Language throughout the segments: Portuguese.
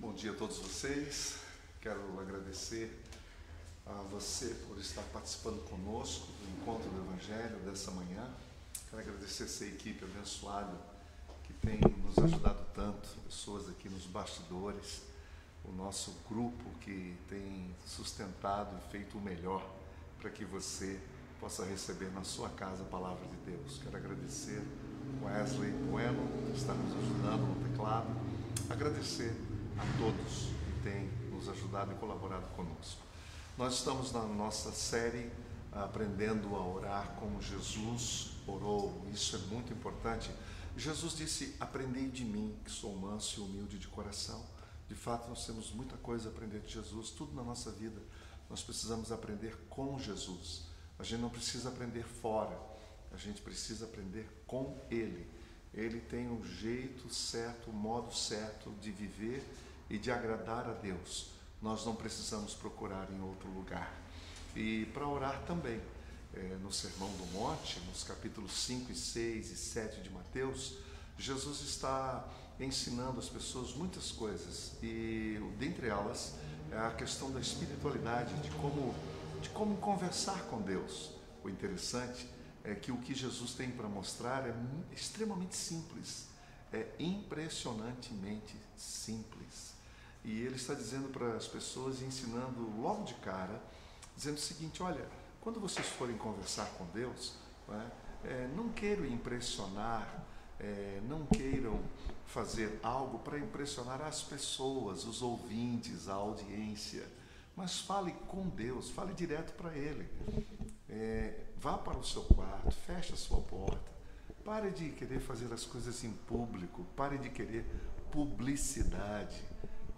Bom dia a todos vocês. Quero agradecer a você por estar participando conosco do encontro do Evangelho dessa manhã. Quero agradecer essa equipe abençoada que tem nos ajudado tanto, pessoas aqui nos bastidores, o nosso grupo que tem sustentado e feito o melhor para que você possa receber na sua casa a palavra de Deus. Quero agradecer Wesley Bueno, que está nos ajudando no teclado. Agradecer a todos que têm nos ajudado e colaborado conosco. Nós estamos na nossa série aprendendo a orar como Jesus orou. Isso é muito importante. Jesus disse: Aprendei de mim, que sou manso e humilde de coração. De fato, nós temos muita coisa a aprender de Jesus, tudo na nossa vida. Nós precisamos aprender com Jesus. A gente não precisa aprender fora, a gente precisa aprender com Ele. Ele tem um jeito certo, o modo certo de viver e de agradar a Deus. Nós não precisamos procurar em outro lugar. E para orar também, é, no Sermão do Monte, nos capítulos 5 e 6 e 7 de Mateus, Jesus está ensinando as pessoas muitas coisas e dentre elas é a questão da espiritualidade, de como, de como conversar com Deus. O interessante é que o que Jesus tem para mostrar é extremamente simples, é impressionantemente simples. E ele está dizendo para as pessoas, ensinando logo de cara, dizendo o seguinte: olha, quando vocês forem conversar com Deus, não, é, é, não queiram impressionar, é, não queiram fazer algo para impressionar as pessoas, os ouvintes, a audiência, mas fale com Deus, fale direto para Ele. É, vá para o seu quarto, feche a sua porta, pare de querer fazer as coisas em público, pare de querer publicidade,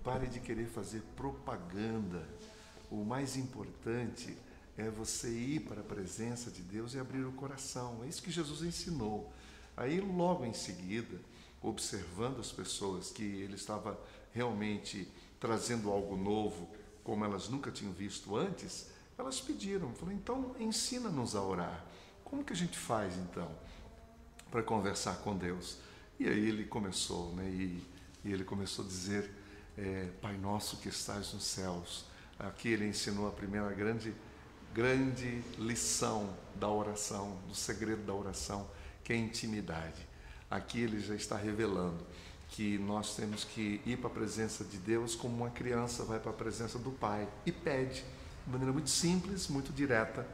pare de querer fazer propaganda. O mais importante é você ir para a presença de Deus e abrir o coração. É isso que Jesus ensinou. Aí, logo em seguida, observando as pessoas que ele estava realmente trazendo algo novo, como elas nunca tinham visto antes, elas pediram, falou, então ensina-nos a orar. Como que a gente faz então para conversar com Deus? E aí ele começou, né? E, e ele começou a dizer, é, Pai nosso que estás nos céus. Aqui ele ensinou a primeira grande, grande lição da oração, do segredo da oração, que é a intimidade. Aqui ele já está revelando que nós temos que ir para a presença de Deus como uma criança vai para a presença do Pai e pede de maneira muito simples, muito direta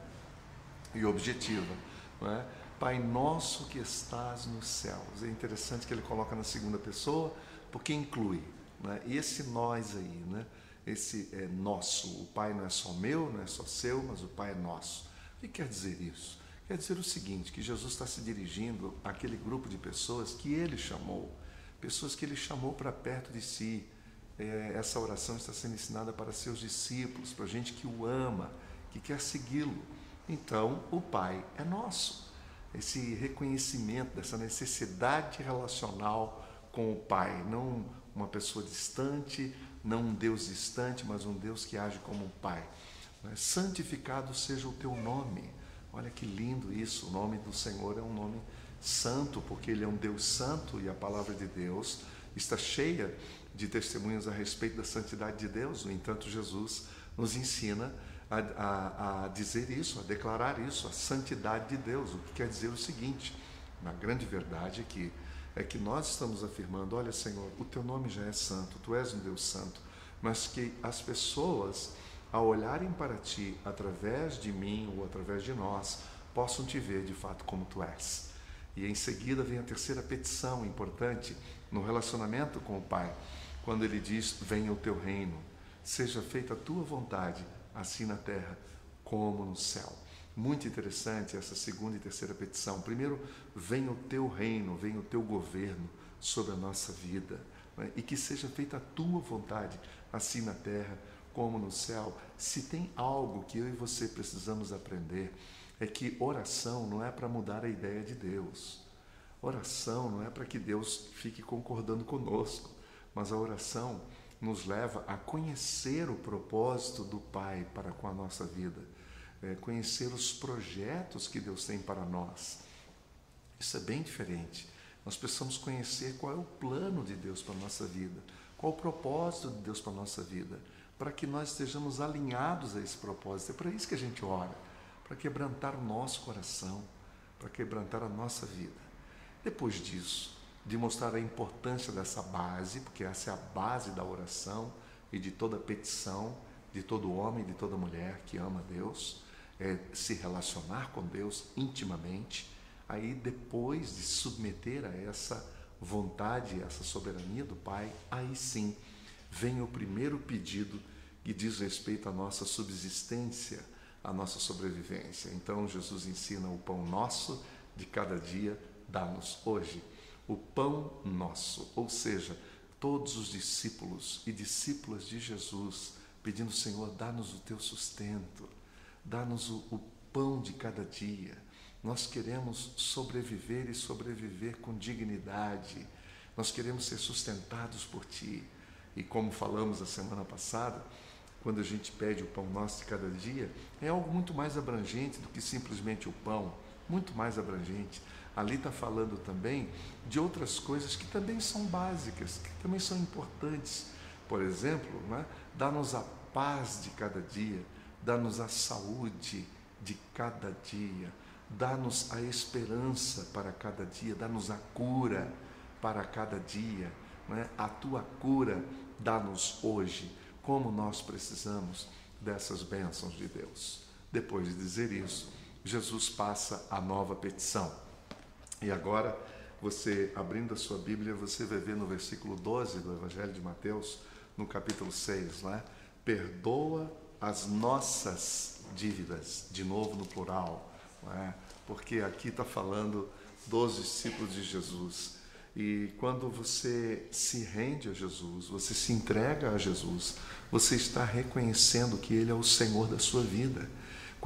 e objetiva. É? Pai nosso que estás nos céus. É interessante que ele coloca na segunda pessoa, porque inclui. Né? Esse nós aí, né? esse é nosso. O Pai não é só meu, não é só seu, mas o Pai é nosso. O que quer dizer isso? Quer dizer o seguinte: que Jesus está se dirigindo àquele grupo de pessoas que ele chamou, pessoas que ele chamou para perto de si. É, essa oração está sendo ensinada para seus discípulos, para gente que o ama, que quer segui-lo. Então, o Pai é nosso. Esse reconhecimento dessa necessidade relacional com o Pai, não uma pessoa distante, não um Deus distante, mas um Deus que age como um Pai. Santificado seja o teu nome. Olha que lindo isso. O nome do Senhor é um nome santo, porque Ele é um Deus santo e a palavra de Deus está cheia de testemunhas a respeito da santidade de Deus. No entanto, Jesus nos ensina a, a, a dizer isso, a declarar isso, a santidade de Deus, o que quer dizer o seguinte: na grande verdade é que é que nós estamos afirmando: olha, Senhor, o teu nome já é santo, tu és um Deus santo, mas que as pessoas, ao olharem para ti através de mim ou através de nós, possam te ver de fato como tu és. E em seguida vem a terceira petição importante no relacionamento com o Pai, quando ele diz: Venha o teu reino, seja feita a tua vontade, assim na terra como no céu. Muito interessante essa segunda e terceira petição. Primeiro, venha o teu reino, venha o teu governo sobre a nossa vida, né? e que seja feita a tua vontade, assim na terra como no céu. Se tem algo que eu e você precisamos aprender, é que oração não é para mudar a ideia de Deus. Oração não é para que Deus fique concordando conosco, mas a oração nos leva a conhecer o propósito do Pai para com a nossa vida é, conhecer os projetos que Deus tem para nós. Isso é bem diferente Nós precisamos conhecer qual é o plano de Deus para a nossa vida, qual o propósito de Deus para a nossa vida, para que nós estejamos alinhados a esse propósito. É para isso que a gente ora, para quebrantar o nosso coração, para quebrantar a nossa vida. Depois disso, de mostrar a importância dessa base, porque essa é a base da oração e de toda petição de todo homem, de toda mulher que ama Deus, é se relacionar com Deus intimamente aí depois de submeter a essa vontade, essa soberania do Pai, aí sim vem o primeiro pedido que diz respeito à nossa subsistência, à nossa sobrevivência. Então Jesus ensina o pão nosso de cada dia, dá-nos hoje. O pão nosso, ou seja, todos os discípulos e discípulas de Jesus pedindo, Senhor, dá-nos o teu sustento, dá-nos o, o pão de cada dia nós queremos sobreviver e sobreviver com dignidade. Nós queremos ser sustentados por Ti. E como falamos a semana passada, quando a gente pede o pão nosso de cada dia, é algo muito mais abrangente do que simplesmente o pão, muito mais abrangente. Ali está falando também de outras coisas que também são básicas, que também são importantes. Por exemplo, né, dá-nos a paz de cada dia, dá-nos a saúde de cada dia Dá-nos a esperança para cada dia, dá-nos a cura para cada dia. Né? A tua cura dá-nos hoje, como nós precisamos dessas bênçãos de Deus. Depois de dizer isso, Jesus passa a nova petição. E agora, você abrindo a sua Bíblia, você vai ver no versículo 12 do Evangelho de Mateus, no capítulo 6, né? Perdoa as nossas dívidas, de novo no plural é? porque aqui está falando dos discípulos de Jesus. E quando você se rende a Jesus, você se entrega a Jesus, você está reconhecendo que Ele é o Senhor da sua vida.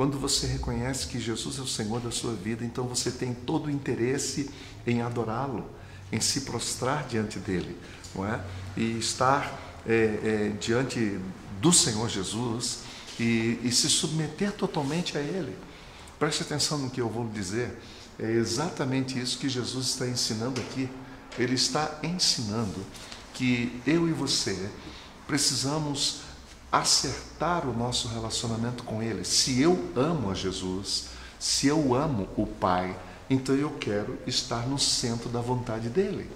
Quando você reconhece que Jesus é o Senhor da sua vida, então você tem todo o interesse em adorá-lo, em se prostrar diante dele, não é? E estar é, é, diante do Senhor Jesus e, e se submeter totalmente a Ele. Preste atenção no que eu vou dizer. É exatamente isso que Jesus está ensinando aqui. Ele está ensinando que eu e você precisamos acertar o nosso relacionamento com Ele. Se eu amo a Jesus, se eu amo o Pai, então eu quero estar no centro da vontade dele.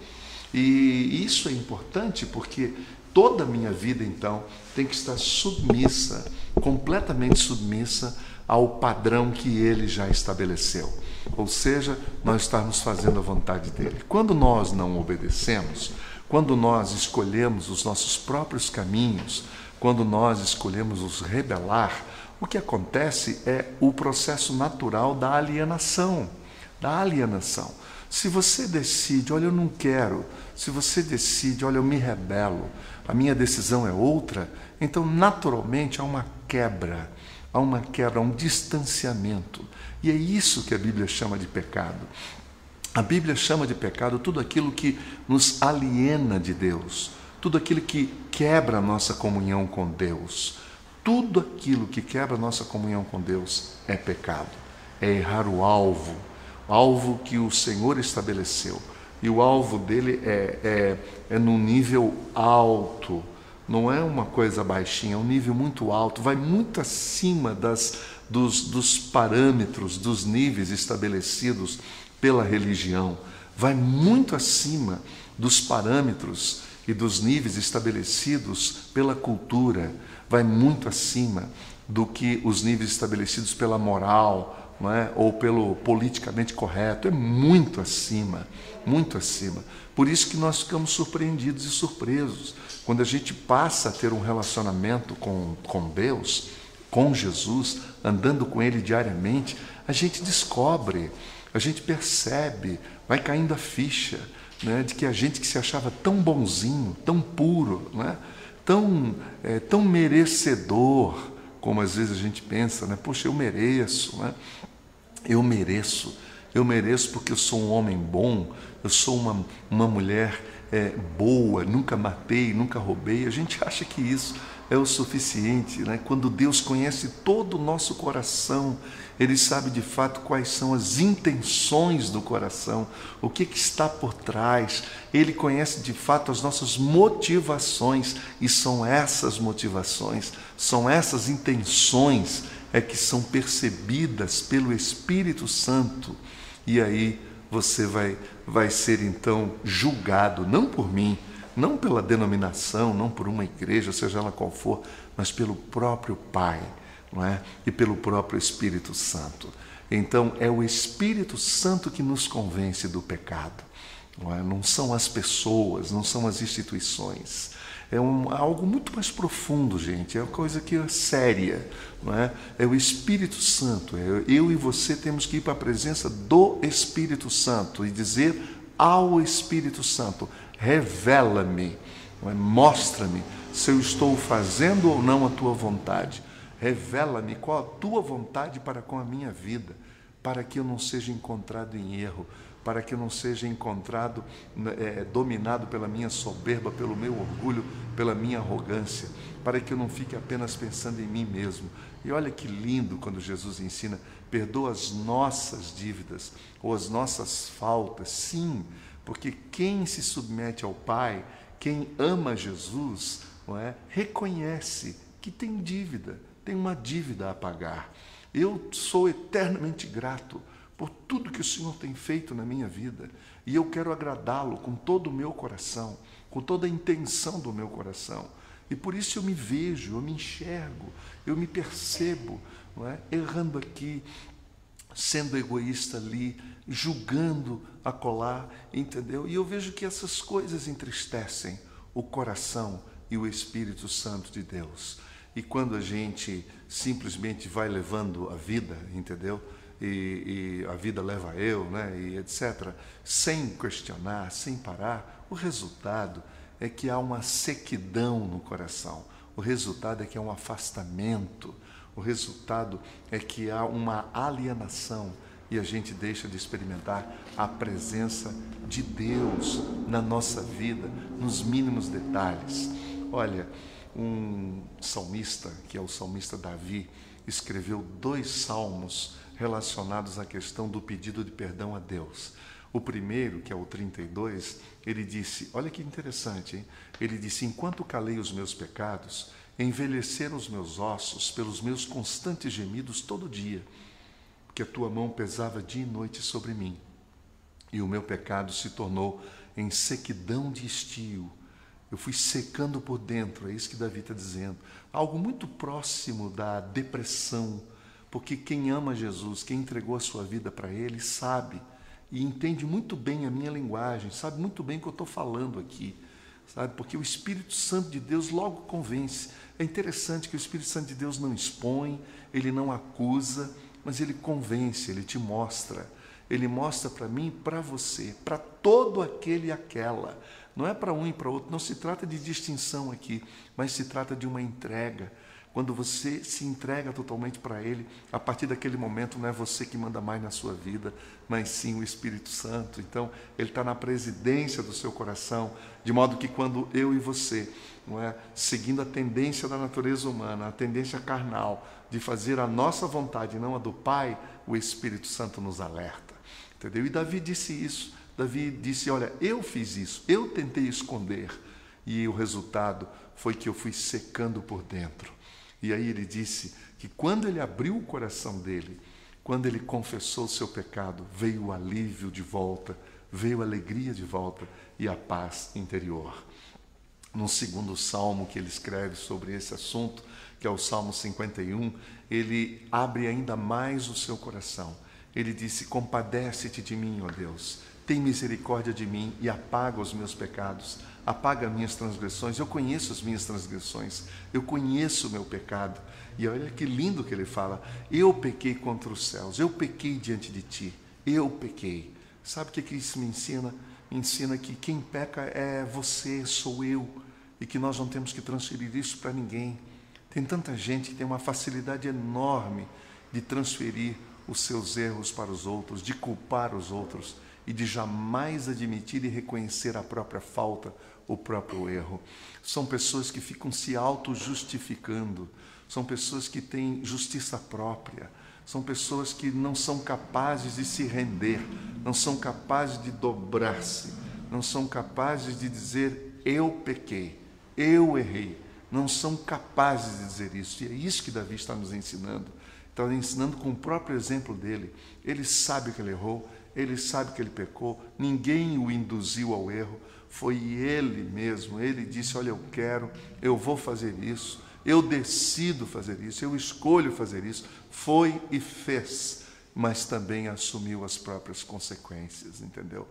E isso é importante porque toda a minha vida, então, tem que estar submissa, completamente submissa ao padrão que ele já estabeleceu. Ou seja, nós estamos fazendo a vontade dele. Quando nós não obedecemos, quando nós escolhemos os nossos próprios caminhos, quando nós escolhemos os rebelar, o que acontece é o processo natural da alienação. Da alienação. Se você decide, olha, eu não quero, se você decide, olha, eu me rebelo, a minha decisão é outra, então naturalmente há uma quebra há uma quebra, há um distanciamento. E é isso que a Bíblia chama de pecado. A Bíblia chama de pecado tudo aquilo que nos aliena de Deus, tudo aquilo que quebra a nossa comunhão com Deus. Tudo aquilo que quebra a nossa comunhão com Deus é pecado, é errar o alvo, o alvo que o Senhor estabeleceu. E o alvo dele é, é, é num nível alto, não é uma coisa baixinha, é um nível muito alto, vai muito acima das, dos, dos parâmetros, dos níveis estabelecidos pela religião, vai muito acima dos parâmetros e dos níveis estabelecidos pela cultura, vai muito acima do que os níveis estabelecidos pela moral, é? ou pelo politicamente correto, é muito acima, muito acima. Por isso que nós ficamos surpreendidos e surpresos quando a gente passa a ter um relacionamento com, com Deus, com Jesus, andando com Ele diariamente, a gente descobre, a gente percebe, vai caindo a ficha né, de que a gente que se achava tão bonzinho, tão puro, né, tão, é, tão merecedor, como às vezes a gente pensa, né, poxa, eu mereço, né, eu mereço, eu mereço porque eu sou um homem bom, eu sou uma, uma mulher é, boa, nunca matei, nunca roubei. A gente acha que isso é o suficiente, né? Quando Deus conhece todo o nosso coração, Ele sabe de fato quais são as intenções do coração, o que, que está por trás. Ele conhece de fato as nossas motivações e são essas motivações, são essas intenções é que são percebidas pelo Espírito Santo. E aí você vai vai ser então julgado não por mim, não pela denominação, não por uma igreja, seja ela qual for, mas pelo próprio Pai, não é? E pelo próprio Espírito Santo. Então é o Espírito Santo que nos convence do pecado. Não, é? não são as pessoas, não são as instituições. É um, algo muito mais profundo, gente. É uma coisa que é séria, não é? É o Espírito Santo. É, eu e você temos que ir para a presença do Espírito Santo e dizer ao Espírito Santo: revela-me, é? mostra-me se eu estou fazendo ou não a tua vontade. Revela-me qual a tua vontade para com a minha vida, para que eu não seja encontrado em erro, para que eu não seja encontrado é, dominado pela minha soberba, pelo meu orgulho, pela minha arrogância, para que eu não fique apenas pensando em mim mesmo. E olha que lindo quando Jesus ensina: perdoa as nossas dívidas ou as nossas faltas, sim, porque quem se submete ao Pai, quem ama Jesus, não é, reconhece que tem dívida, tem uma dívida a pagar. Eu sou eternamente grato por tudo que o Senhor tem feito na minha vida e eu quero agradá-lo com todo o meu coração, com toda a intenção do meu coração. E por isso eu me vejo, eu me enxergo, eu me percebo, não é? errando aqui, sendo egoísta ali, julgando a colar, entendeu? E eu vejo que essas coisas entristecem o coração e o Espírito Santo de Deus. E quando a gente simplesmente vai levando a vida, entendeu? E, e, a vida leva eu, né? E etc. Sem questionar, sem parar, o resultado é que há uma sequidão no coração. O resultado é que há um afastamento. O resultado é que há uma alienação e a gente deixa de experimentar a presença de Deus na nossa vida, nos mínimos detalhes. Olha, um salmista, que é o salmista Davi, escreveu dois salmos relacionados à questão do pedido de perdão a Deus. O primeiro, que é o 32, ele disse: Olha que interessante, hein? Ele disse: Enquanto calei os meus pecados, envelheceram os meus ossos pelos meus constantes gemidos todo dia, porque a tua mão pesava dia e noite sobre mim, e o meu pecado se tornou em sequidão de estio. Eu fui secando por dentro, é isso que Davi está dizendo. Algo muito próximo da depressão, porque quem ama Jesus, quem entregou a sua vida para Ele, sabe e entende muito bem a minha linguagem, sabe muito bem o que eu estou falando aqui, sabe? Porque o Espírito Santo de Deus logo convence. É interessante que o Espírito Santo de Deus não expõe, ele não acusa, mas ele convence, ele te mostra. Ele mostra para mim para você, para todo aquele e aquela. Não é para um e para outro, não se trata de distinção aqui, mas se trata de uma entrega quando você se entrega totalmente para Ele, a partir daquele momento não é você que manda mais na sua vida, mas sim o Espírito Santo. Então, Ele está na presidência do seu coração, de modo que quando eu e você, não é, seguindo a tendência da natureza humana, a tendência carnal, de fazer a nossa vontade, não a do Pai, o Espírito Santo nos alerta. Entendeu? E Davi disse isso. Davi disse: Olha, eu fiz isso, eu tentei esconder, e o resultado foi que eu fui secando por dentro. E aí ele disse que quando ele abriu o coração dele, quando ele confessou o seu pecado, veio o alívio de volta, veio a alegria de volta e a paz interior. No segundo salmo que ele escreve sobre esse assunto, que é o Salmo 51, ele abre ainda mais o seu coração. Ele disse: Compadece-te de mim, ó Deus, tem misericórdia de mim e apaga os meus pecados apaga minhas transgressões. Eu conheço as minhas transgressões, eu conheço o meu pecado. E olha que lindo que ele fala: Eu pequei contra os céus, eu pequei diante de ti, eu pequei. Sabe o que, isso me ensina? Me ensina que quem peca é você, sou eu, e que nós não temos que transferir isso para ninguém. Tem tanta gente que tem uma facilidade enorme de transferir os seus erros para os outros, de culpar os outros. e de jamais admitir e reconhecer a própria falta, o próprio erro. São pessoas que ficam se auto-justificando, são pessoas que têm justiça própria, são pessoas que não são capazes de se render, não são capazes de dobrar-se, não são capazes de dizer eu pequei, eu errei. Não são capazes de dizer isso. E é isso que Davi está nos ensinando. Está ensinando com o próprio exemplo dele. Ele sabe que ele errou, ele sabe que ele pecou, ninguém o induziu ao erro, foi ele mesmo. Ele disse: Olha, eu quero, eu vou fazer isso, eu decido fazer isso, eu escolho fazer isso. Foi e fez, mas também assumiu as próprias consequências, entendeu?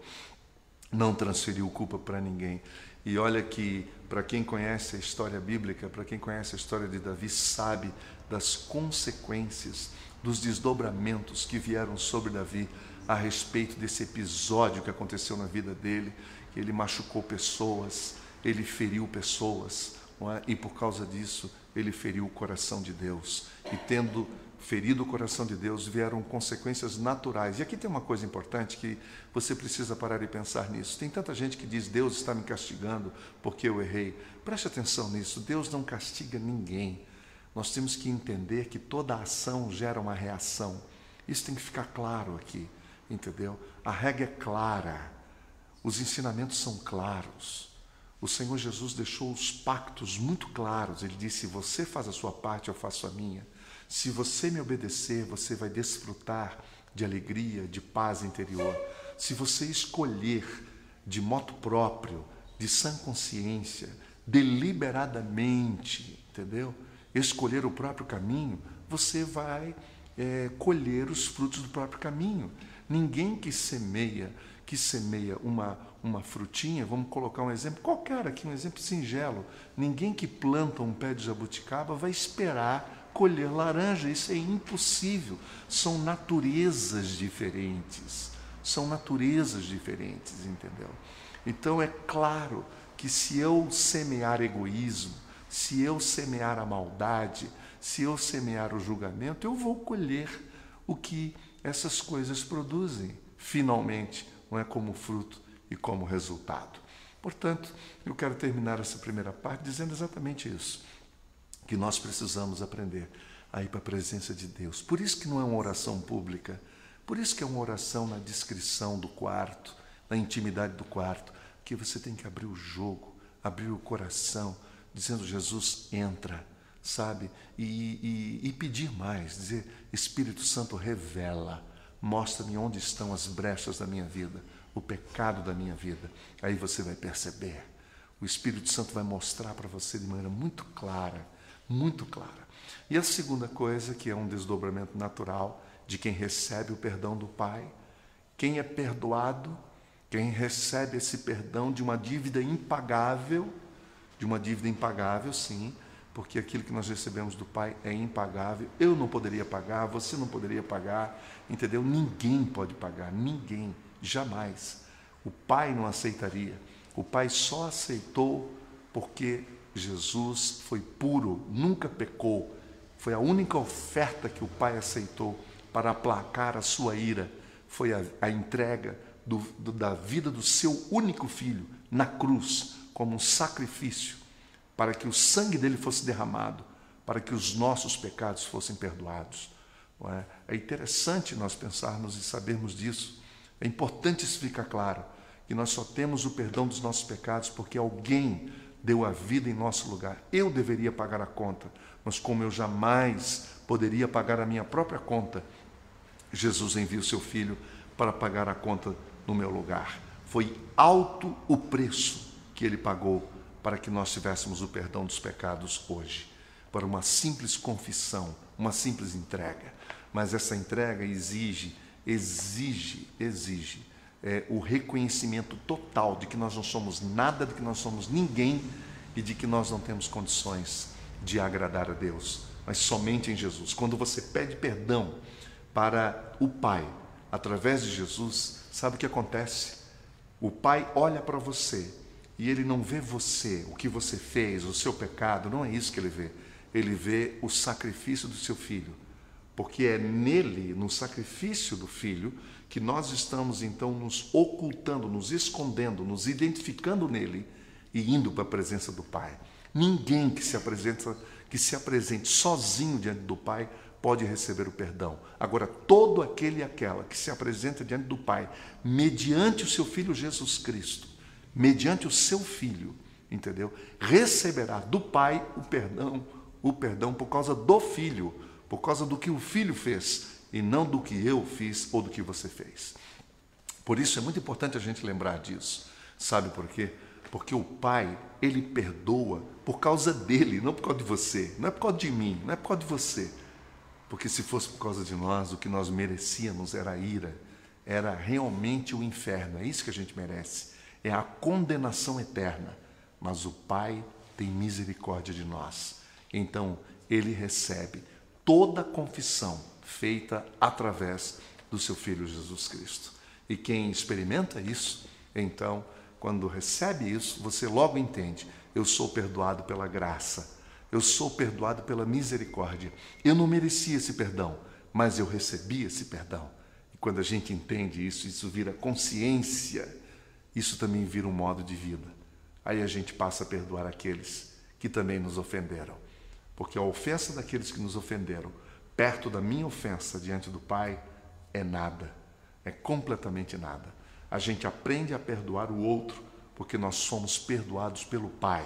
Não transferiu culpa para ninguém. E olha que, para quem conhece a história bíblica, para quem conhece a história de Davi, sabe das consequências, dos desdobramentos que vieram sobre Davi a respeito desse episódio que aconteceu na vida dele. Ele machucou pessoas, ele feriu pessoas, é? e por causa disso ele feriu o coração de Deus. E tendo ferido o coração de Deus, vieram consequências naturais. E aqui tem uma coisa importante que você precisa parar e pensar nisso. Tem tanta gente que diz: Deus está me castigando porque eu errei. Preste atenção nisso: Deus não castiga ninguém. Nós temos que entender que toda ação gera uma reação. Isso tem que ficar claro aqui, entendeu? A regra é clara, os ensinamentos são claros. O Senhor Jesus deixou os pactos muito claros. Ele disse: Você faz a sua parte, eu faço a minha. Se você me obedecer, você vai desfrutar de alegria, de paz interior. Se você escolher de moto próprio, de sã consciência, deliberadamente, entendeu? Escolher o próprio caminho, você vai é, colher os frutos do próprio caminho. Ninguém que semeia, que semeia uma, uma frutinha, vamos colocar um exemplo qualquer aqui, um exemplo singelo. Ninguém que planta um pé de jabuticaba vai esperar colher laranja, isso é impossível. São naturezas diferentes. São naturezas diferentes, entendeu? Então é claro que se eu semear egoísmo, se eu semear a maldade, se eu semear o julgamento, eu vou colher o que essas coisas produzem, finalmente, não é como fruto e como resultado. Portanto, eu quero terminar essa primeira parte dizendo exatamente isso que nós precisamos aprender a ir para a presença de Deus. Por isso que não é uma oração pública, por isso que é uma oração na discrição do quarto, na intimidade do quarto, que você tem que abrir o jogo, abrir o coração, dizendo: Jesus, entra, sabe? E, e, e pedir mais, dizer: Espírito Santo, revela, mostra-me onde estão as brechas da minha vida, o pecado da minha vida. Aí você vai perceber. O Espírito Santo vai mostrar para você de maneira muito clara muito clara. E a segunda coisa, que é um desdobramento natural de quem recebe o perdão do Pai, quem é perdoado, quem recebe esse perdão de uma dívida impagável, de uma dívida impagável, sim, porque aquilo que nós recebemos do Pai é impagável. Eu não poderia pagar, você não poderia pagar, entendeu? Ninguém pode pagar, ninguém, jamais. O Pai não aceitaria. O Pai só aceitou porque Jesus foi puro, nunca pecou. Foi a única oferta que o Pai aceitou para aplacar a sua ira. Foi a, a entrega do, do, da vida do seu único filho na cruz, como um sacrifício, para que o sangue dele fosse derramado, para que os nossos pecados fossem perdoados. É? é interessante nós pensarmos e sabermos disso. É importante isso ficar claro, que nós só temos o perdão dos nossos pecados porque alguém deu a vida em nosso lugar. Eu deveria pagar a conta, mas como eu jamais poderia pagar a minha própria conta, Jesus envia o seu filho para pagar a conta no meu lugar. Foi alto o preço que ele pagou para que nós tivéssemos o perdão dos pecados hoje, para uma simples confissão, uma simples entrega. Mas essa entrega exige, exige, exige é, o reconhecimento total de que nós não somos nada, de que nós somos ninguém e de que nós não temos condições de agradar a Deus, mas somente em Jesus. Quando você pede perdão para o Pai através de Jesus, sabe o que acontece? O Pai olha para você e ele não vê você, o que você fez, o seu pecado, não é isso que ele vê. Ele vê o sacrifício do seu filho, porque é nele, no sacrifício do filho, que nós estamos então nos ocultando, nos escondendo, nos identificando nele e indo para a presença do Pai. Ninguém que se apresenta, que se apresente sozinho diante do Pai pode receber o perdão. Agora, todo aquele e aquela que se apresenta diante do Pai, mediante o seu Filho Jesus Cristo, mediante o seu Filho, entendeu? Receberá do Pai o perdão, o perdão por causa do Filho, por causa do que o Filho fez e não do que eu fiz ou do que você fez. Por isso é muito importante a gente lembrar disso. Sabe por quê? Porque o Pai, ele perdoa por causa dele, não por causa de você, não é por causa de mim, não é por causa de você. Porque se fosse por causa de nós, o que nós merecíamos era a ira, era realmente o inferno. É isso que a gente merece. É a condenação eterna. Mas o Pai tem misericórdia de nós. Então, ele recebe toda confissão feita através do seu Filho Jesus Cristo. E quem experimenta isso, então, quando recebe isso, você logo entende: eu sou perdoado pela graça eu sou perdoado pela misericórdia. Eu não merecia esse perdão, mas eu recebi esse perdão. E quando a gente entende isso, isso vira consciência, isso também vira um modo de vida. Aí a gente passa a perdoar aqueles que também nos ofenderam. Porque a ofensa daqueles que nos ofenderam, perto da minha ofensa diante do Pai, é nada, é completamente nada. A gente aprende a perdoar o outro porque nós somos perdoados pelo Pai.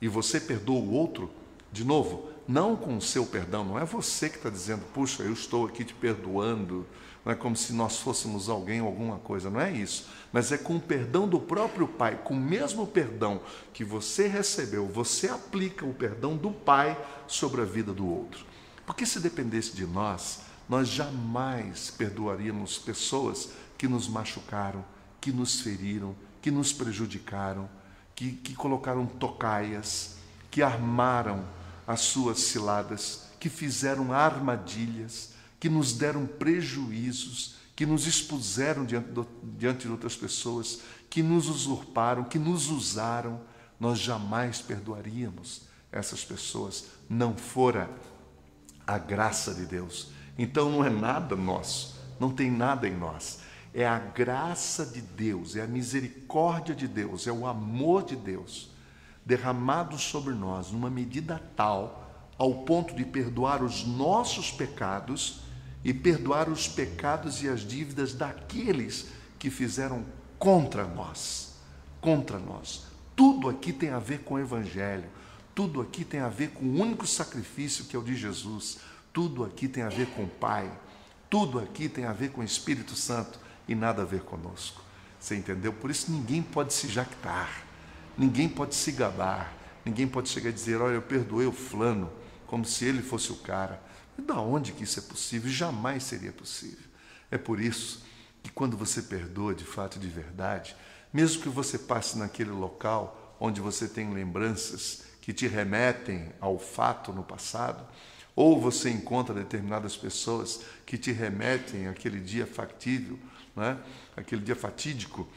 E você perdoa o outro de novo, não com o seu perdão, não é você que está dizendo, puxa, eu estou aqui te perdoando, não é como se nós fôssemos alguém ou alguma coisa, não é isso. Mas é com o perdão do próprio Pai, com o mesmo perdão que você recebeu, você aplica o perdão do Pai sobre a vida do outro. Porque se dependesse de nós, nós jamais perdoaríamos pessoas que nos machucaram, que nos feriram, que nos prejudicaram, que, que colocaram tocaias, que armaram as suas ciladas, que fizeram armadilhas, que nos deram prejuízos, que nos expuseram diante, do, diante de outras pessoas, que nos usurparam, que nos usaram, nós jamais perdoaríamos essas pessoas, não fora a graça de Deus. Então não é nada nosso, não tem nada em nós. É a graça de Deus, é a misericórdia de Deus, é o amor de Deus derramado sobre nós numa medida tal ao ponto de perdoar os nossos pecados e perdoar os pecados e as dívidas daqueles que fizeram contra nós. Contra nós. Tudo aqui tem a ver com o Evangelho. Tudo aqui tem a ver com o único sacrifício que é o de Jesus. Tudo aqui tem a ver com o Pai. Tudo aqui tem a ver com o Espírito Santo e nada a ver conosco. Você entendeu? Por isso ninguém pode se jactar. Ninguém pode se gabar, ninguém pode chegar e dizer, olha, eu perdoei o fulano, como se ele fosse o cara. E da onde que isso é possível? Jamais seria possível. É por isso que quando você perdoa de fato de verdade, mesmo que você passe naquele local onde você tem lembranças que te remetem ao fato no passado, ou você encontra determinadas pessoas que te remetem àquele dia factível, né? aquele dia fatídico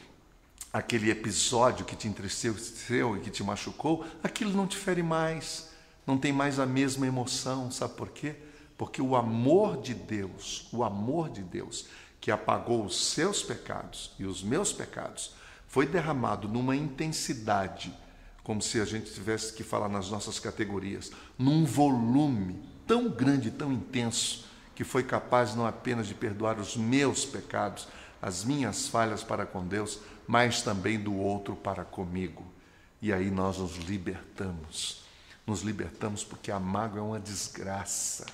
aquele episódio que te entristeceu e que te machucou, aquilo não te fere mais, não tem mais a mesma emoção, sabe por quê? Porque o amor de Deus, o amor de Deus, que apagou os seus pecados e os meus pecados, foi derramado numa intensidade, como se a gente tivesse que falar nas nossas categorias, num volume tão grande, tão intenso, que foi capaz não apenas de perdoar os meus pecados, as minhas falhas para com Deus, mas também do outro para comigo. E aí nós nos libertamos. Nos libertamos porque a mágoa é uma desgraça.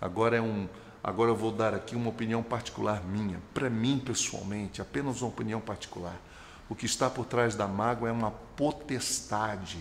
Agora é um, agora eu vou dar aqui uma opinião particular minha, para mim pessoalmente, apenas uma opinião particular. O que está por trás da mágoa é uma potestade,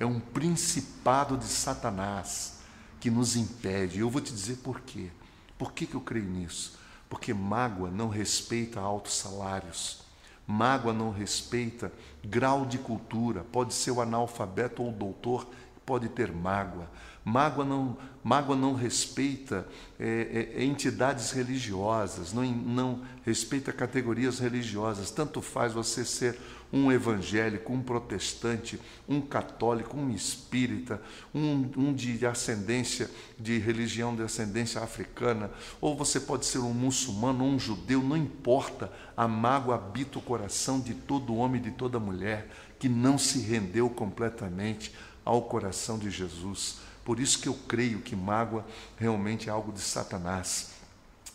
é um principado de Satanás que nos impede. Eu vou te dizer por quê. Por que, que eu creio nisso? Porque mágoa não respeita altos salários. Mágoa não respeita grau de cultura, pode ser o analfabeto ou o doutor, pode ter mágoa. Mágoa não, mágoa não respeita é, é, entidades religiosas, não, não respeita categorias religiosas. Tanto faz você ser um evangélico, um protestante, um católico, um espírita, um, um de ascendência, de religião de ascendência africana, ou você pode ser um muçulmano, um judeu, não importa, a mágoa habita o coração de todo homem e de toda mulher que não se rendeu completamente ao coração de Jesus. Por isso que eu creio que mágoa realmente é algo de Satanás.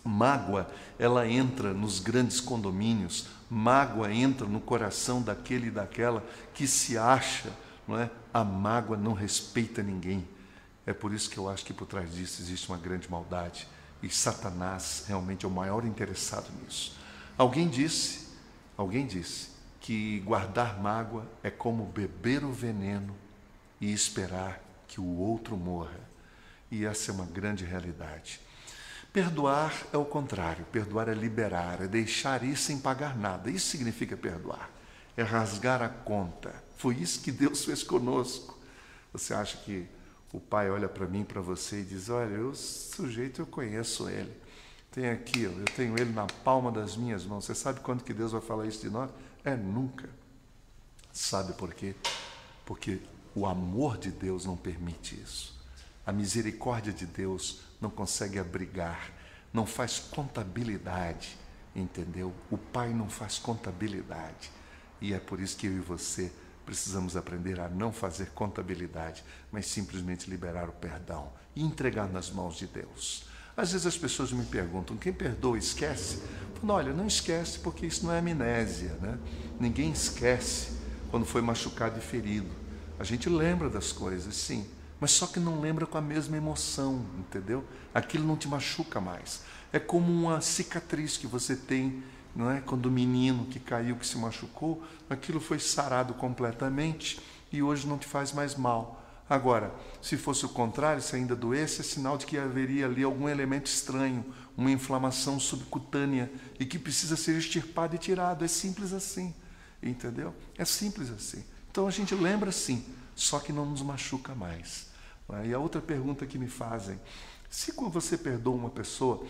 Mágoa, ela entra nos grandes condomínios, mágoa entra no coração daquele e daquela que se acha, não é? A mágoa não respeita ninguém. É por isso que eu acho que por trás disso existe uma grande maldade. E Satanás realmente é o maior interessado nisso. Alguém disse, alguém disse que guardar mágoa é como beber o veneno e esperar que o outro morra. E essa é uma grande realidade. Perdoar é o contrário. Perdoar é liberar, é deixar ir sem pagar nada. Isso significa perdoar. É rasgar a conta. Foi isso que Deus fez conosco. Você acha que o pai olha para mim, para você e diz: Olha, o sujeito eu conheço ele. Tem aqui, eu tenho ele na palma das minhas mãos. Você sabe quando que Deus vai falar isso de nós? É nunca. Sabe por quê? Porque o amor de Deus não permite isso. A misericórdia de Deus não consegue abrigar, não faz contabilidade, entendeu? O Pai não faz contabilidade. E é por isso que eu e você precisamos aprender a não fazer contabilidade, mas simplesmente liberar o perdão e entregar nas mãos de Deus. Às vezes as pessoas me perguntam: quem perdoa esquece? Falo, Olha, não esquece porque isso não é amnésia, né? Ninguém esquece quando foi machucado e ferido. A gente lembra das coisas, sim, mas só que não lembra com a mesma emoção, entendeu? Aquilo não te machuca mais. É como uma cicatriz que você tem, não é? Quando o menino que caiu, que se machucou, aquilo foi sarado completamente e hoje não te faz mais mal. Agora, se fosse o contrário, se ainda doesse, é sinal de que haveria ali algum elemento estranho, uma inflamação subcutânea e que precisa ser extirpado e tirado. É simples assim, entendeu? É simples assim. Então a gente lembra sim, só que não nos machuca mais. E a outra pergunta que me fazem: se você perdoa uma pessoa,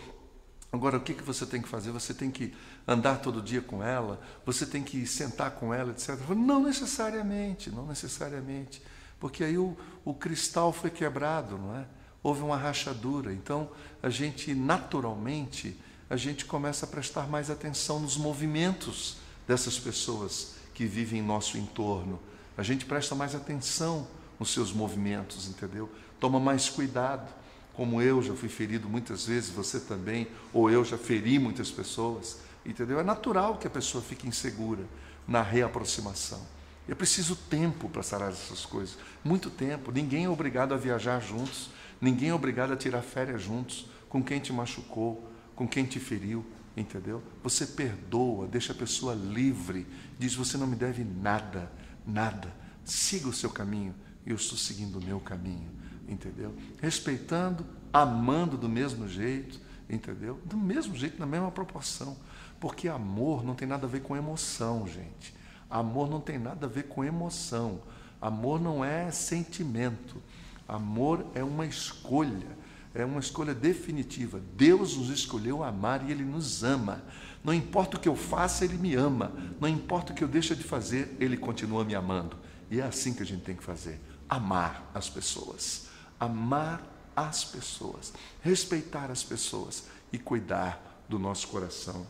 agora o que, que você tem que fazer? Você tem que andar todo dia com ela? Você tem que sentar com ela, etc. Não necessariamente, não necessariamente. Porque aí o, o cristal foi quebrado, não é? Houve uma rachadura. Então, a gente naturalmente, a gente começa a prestar mais atenção nos movimentos dessas pessoas que vivem em nosso entorno. A gente presta mais atenção nos seus movimentos, entendeu? Toma mais cuidado. Como eu já fui ferido muitas vezes, você também, ou eu já feri muitas pessoas, entendeu? É natural que a pessoa fique insegura na reaproximação. É preciso tempo para sarar essas coisas, muito tempo. Ninguém é obrigado a viajar juntos, ninguém é obrigado a tirar férias juntos com quem te machucou, com quem te feriu, entendeu? Você perdoa, deixa a pessoa livre, diz: Você não me deve nada, nada, siga o seu caminho eu estou seguindo o meu caminho, entendeu? Respeitando, amando do mesmo jeito, entendeu? Do mesmo jeito, na mesma proporção. Porque amor não tem nada a ver com emoção, gente. Amor não tem nada a ver com emoção. Amor não é sentimento. Amor é uma escolha, é uma escolha definitiva. Deus nos escolheu amar e Ele nos ama. Não importa o que eu faça, Ele me ama. Não importa o que eu deixe de fazer, Ele continua me amando. E é assim que a gente tem que fazer amar as pessoas, amar as pessoas, respeitar as pessoas e cuidar do nosso coração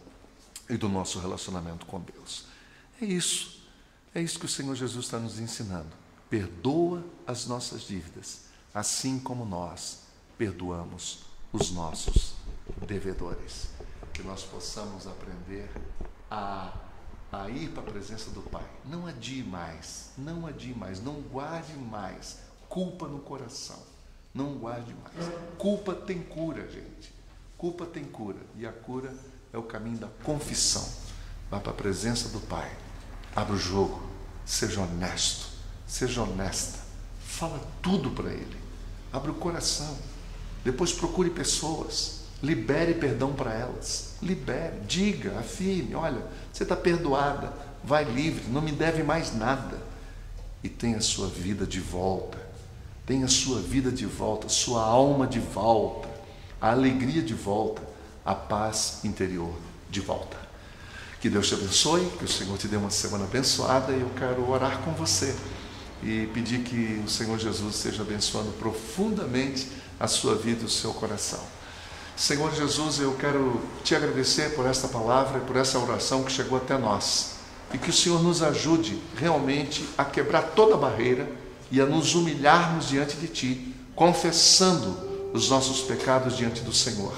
e do nosso relacionamento com Deus. É isso, é isso que o Senhor Jesus está nos ensinando. Perdoa as nossas dívidas, assim como nós perdoamos os nossos devedores. Que nós possamos aprender a a ir para a presença do Pai. Não adie mais, não adie mais, não guarde mais culpa no coração. Não guarde mais. Culpa tem cura, gente. Culpa tem cura. E a cura é o caminho da confissão. Vá para a presença do Pai. Abra o jogo. Seja honesto. Seja honesta. Fala tudo para Ele. Abra o coração. Depois procure pessoas Libere perdão para elas. Libere, diga, afirme: olha, você está perdoada, vai livre, não me deve mais nada. E tenha a sua vida de volta. Tenha a sua vida de volta, sua alma de volta, a alegria de volta, a paz interior de volta. Que Deus te abençoe, que o Senhor te dê uma semana abençoada e eu quero orar com você e pedir que o Senhor Jesus esteja abençoando profundamente a sua vida e o seu coração. Senhor Jesus, eu quero te agradecer por esta palavra e por essa oração que chegou até nós. E que o Senhor nos ajude realmente a quebrar toda barreira e a nos humilharmos diante de Ti, confessando os nossos pecados diante do Senhor.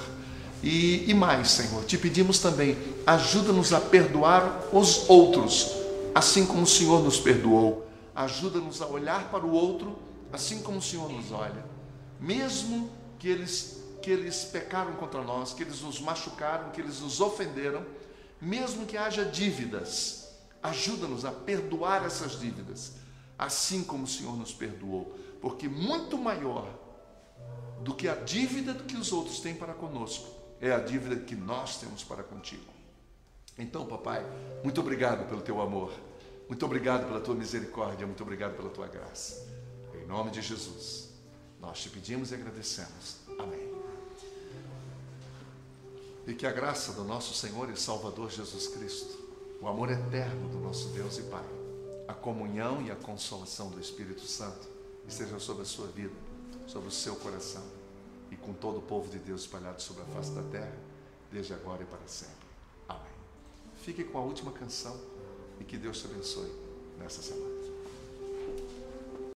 E, e mais, Senhor, te pedimos também, ajuda-nos a perdoar os outros, assim como o Senhor nos perdoou. Ajuda-nos a olhar para o outro, assim como o Senhor nos olha. Mesmo que eles que eles pecaram contra nós, que eles nos machucaram, que eles nos ofenderam, mesmo que haja dívidas, ajuda-nos a perdoar essas dívidas, assim como o Senhor nos perdoou, porque muito maior do que a dívida que os outros têm para conosco é a dívida que nós temos para contigo. Então, papai, muito obrigado pelo teu amor, muito obrigado pela tua misericórdia, muito obrigado pela tua graça. Em nome de Jesus, nós te pedimos e agradecemos. E que a graça do nosso Senhor e Salvador Jesus Cristo, o amor eterno do nosso Deus e Pai, a comunhão e a consolação do Espírito Santo estejam sobre a sua vida, sobre o seu coração e com todo o povo de Deus espalhado sobre a face da terra, desde agora e para sempre. Amém. Fique com a última canção e que Deus te abençoe nessa semana.